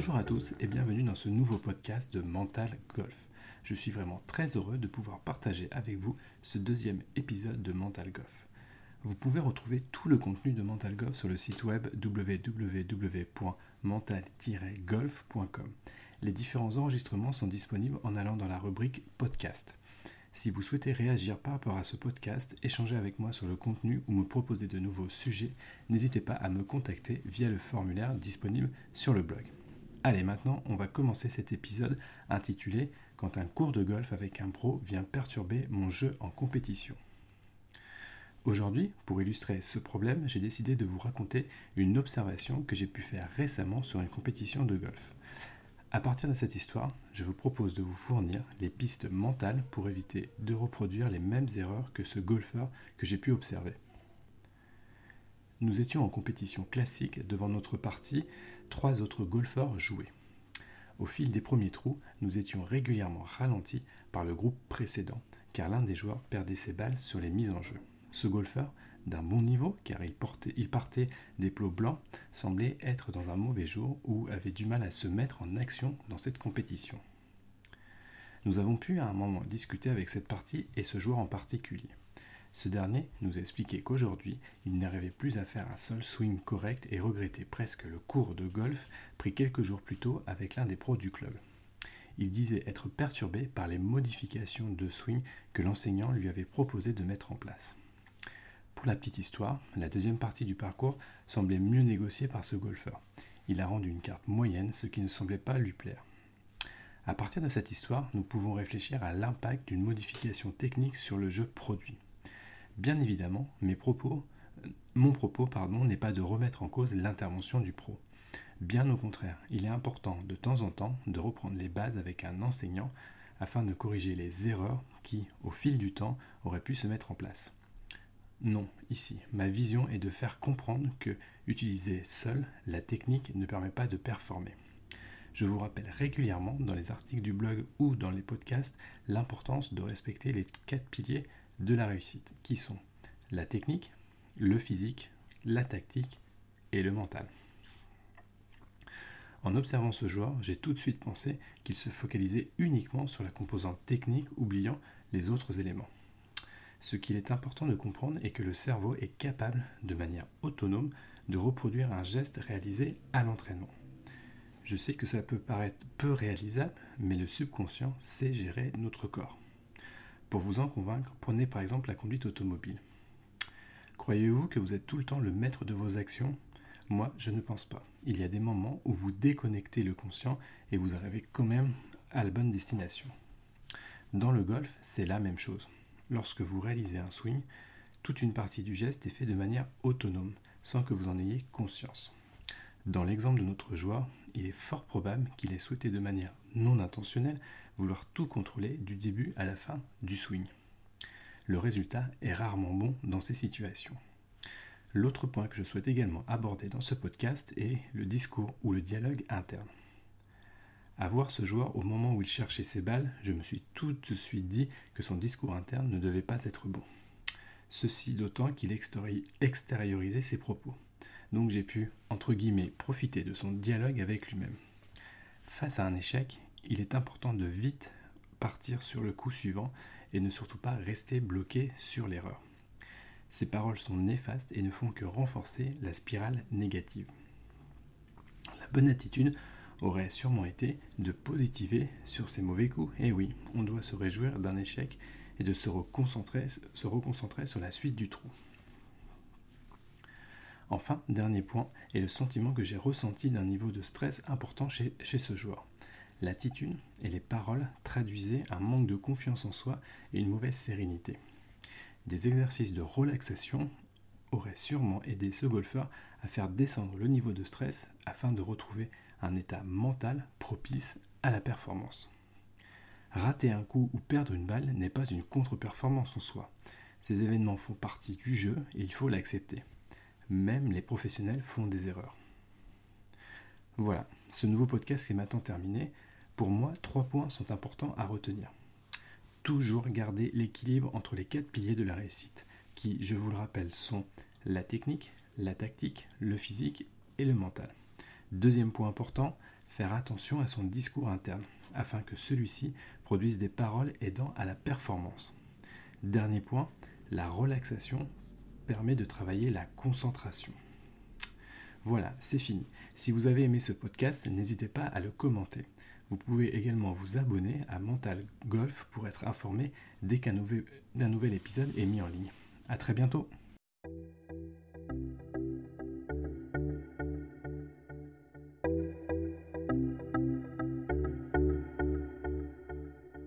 Bonjour à tous et bienvenue dans ce nouveau podcast de Mental Golf. Je suis vraiment très heureux de pouvoir partager avec vous ce deuxième épisode de Mental Golf. Vous pouvez retrouver tout le contenu de Mental Golf sur le site web www.mental-golf.com. Les différents enregistrements sont disponibles en allant dans la rubrique podcast. Si vous souhaitez réagir par rapport à ce podcast, échanger avec moi sur le contenu ou me proposer de nouveaux sujets, n'hésitez pas à me contacter via le formulaire disponible sur le blog. Allez, maintenant, on va commencer cet épisode intitulé Quand un cours de golf avec un pro vient perturber mon jeu en compétition. Aujourd'hui, pour illustrer ce problème, j'ai décidé de vous raconter une observation que j'ai pu faire récemment sur une compétition de golf. À partir de cette histoire, je vous propose de vous fournir les pistes mentales pour éviter de reproduire les mêmes erreurs que ce golfeur que j'ai pu observer. Nous étions en compétition classique devant notre partie, trois autres golfeurs jouaient. Au fil des premiers trous, nous étions régulièrement ralentis par le groupe précédent, car l'un des joueurs perdait ses balles sur les mises en jeu. Ce golfeur, d'un bon niveau, car il, il partait des plots blancs, semblait être dans un mauvais jour ou avait du mal à se mettre en action dans cette compétition. Nous avons pu à un moment discuter avec cette partie et ce joueur en particulier. Ce dernier nous expliquait qu'aujourd'hui, il n'arrivait plus à faire un seul swing correct et regrettait presque le cours de golf pris quelques jours plus tôt avec l'un des pros du club. Il disait être perturbé par les modifications de swing que l'enseignant lui avait proposé de mettre en place. Pour la petite histoire, la deuxième partie du parcours semblait mieux négociée par ce golfeur. Il a rendu une carte moyenne, ce qui ne semblait pas lui plaire. À partir de cette histoire, nous pouvons réfléchir à l'impact d'une modification technique sur le jeu produit. Bien évidemment, propos, mon propos pardon, n'est pas de remettre en cause l'intervention du pro. Bien au contraire, il est important de temps en temps de reprendre les bases avec un enseignant afin de corriger les erreurs qui, au fil du temps, auraient pu se mettre en place. Non, ici, ma vision est de faire comprendre que utiliser seul la technique ne permet pas de performer. Je vous rappelle régulièrement dans les articles du blog ou dans les podcasts l'importance de respecter les quatre piliers de la réussite, qui sont la technique, le physique, la tactique et le mental. En observant ce joueur, j'ai tout de suite pensé qu'il se focalisait uniquement sur la composante technique, oubliant les autres éléments. Ce qu'il est important de comprendre est que le cerveau est capable, de manière autonome, de reproduire un geste réalisé à l'entraînement. Je sais que ça peut paraître peu réalisable, mais le subconscient sait gérer notre corps. Pour vous en convaincre, prenez par exemple la conduite automobile. Croyez-vous que vous êtes tout le temps le maître de vos actions? Moi, je ne pense pas. Il y a des moments où vous déconnectez le conscient et vous arrivez quand même à la bonne destination. Dans le golf, c'est la même chose. Lorsque vous réalisez un swing, toute une partie du geste est faite de manière autonome, sans que vous en ayez conscience. Dans l'exemple de notre joueur, il est fort probable qu'il ait souhaité de manière non intentionnelle vouloir tout contrôler du début à la fin du swing. Le résultat est rarement bon dans ces situations. L'autre point que je souhaite également aborder dans ce podcast est le discours ou le dialogue interne. À voir ce joueur au moment où il cherchait ses balles, je me suis tout de suite dit que son discours interne ne devait pas être bon. Ceci d'autant qu'il extériorisait ses propos. Donc j'ai pu, entre guillemets, profiter de son dialogue avec lui-même. Face à un échec, il est important de vite partir sur le coup suivant et ne surtout pas rester bloqué sur l'erreur. Ces paroles sont néfastes et ne font que renforcer la spirale négative. La bonne attitude aurait sûrement été de positiver sur ces mauvais coups. Et oui, on doit se réjouir d'un échec et de se reconcentrer, se reconcentrer sur la suite du trou. Enfin, dernier point, est le sentiment que j'ai ressenti d'un niveau de stress important chez, ce joueur. L'attitude et les paroles traduisaient un manque de confiance en soi et une mauvaise sérénité. Des exercices de relaxation auraient sûrement aidé ce golfeur à faire descendre le niveau de stress afin de retrouver un état mental propice à la performance. Rater un coup ou perdre une balle n'est pas une contre-performance en soi. Ces événements font partie du jeu et il faut l'accepter. Même les professionnels font des erreurs. Voilà, ce nouveau podcast est maintenant terminé. Pour moi, trois points sont importants à retenir. Toujours garder l'équilibre entre les quatre piliers de la réussite, qui, je vous le rappelle, sont la technique, la tactique, le physique et le mental. Deuxième point important, faire attention à son discours interne, afin que celui-ci produise des paroles aidant à la performance. Dernier point, la relaxation permet de travailler la concentration. Voilà, c'est fini. Si vous avez aimé ce podcast, n'hésitez pas à le commenter. Vous pouvez également vous abonner à Mental Golf pour être informé dès qu'un nouvel, épisode est mis en ligne. A très bientôt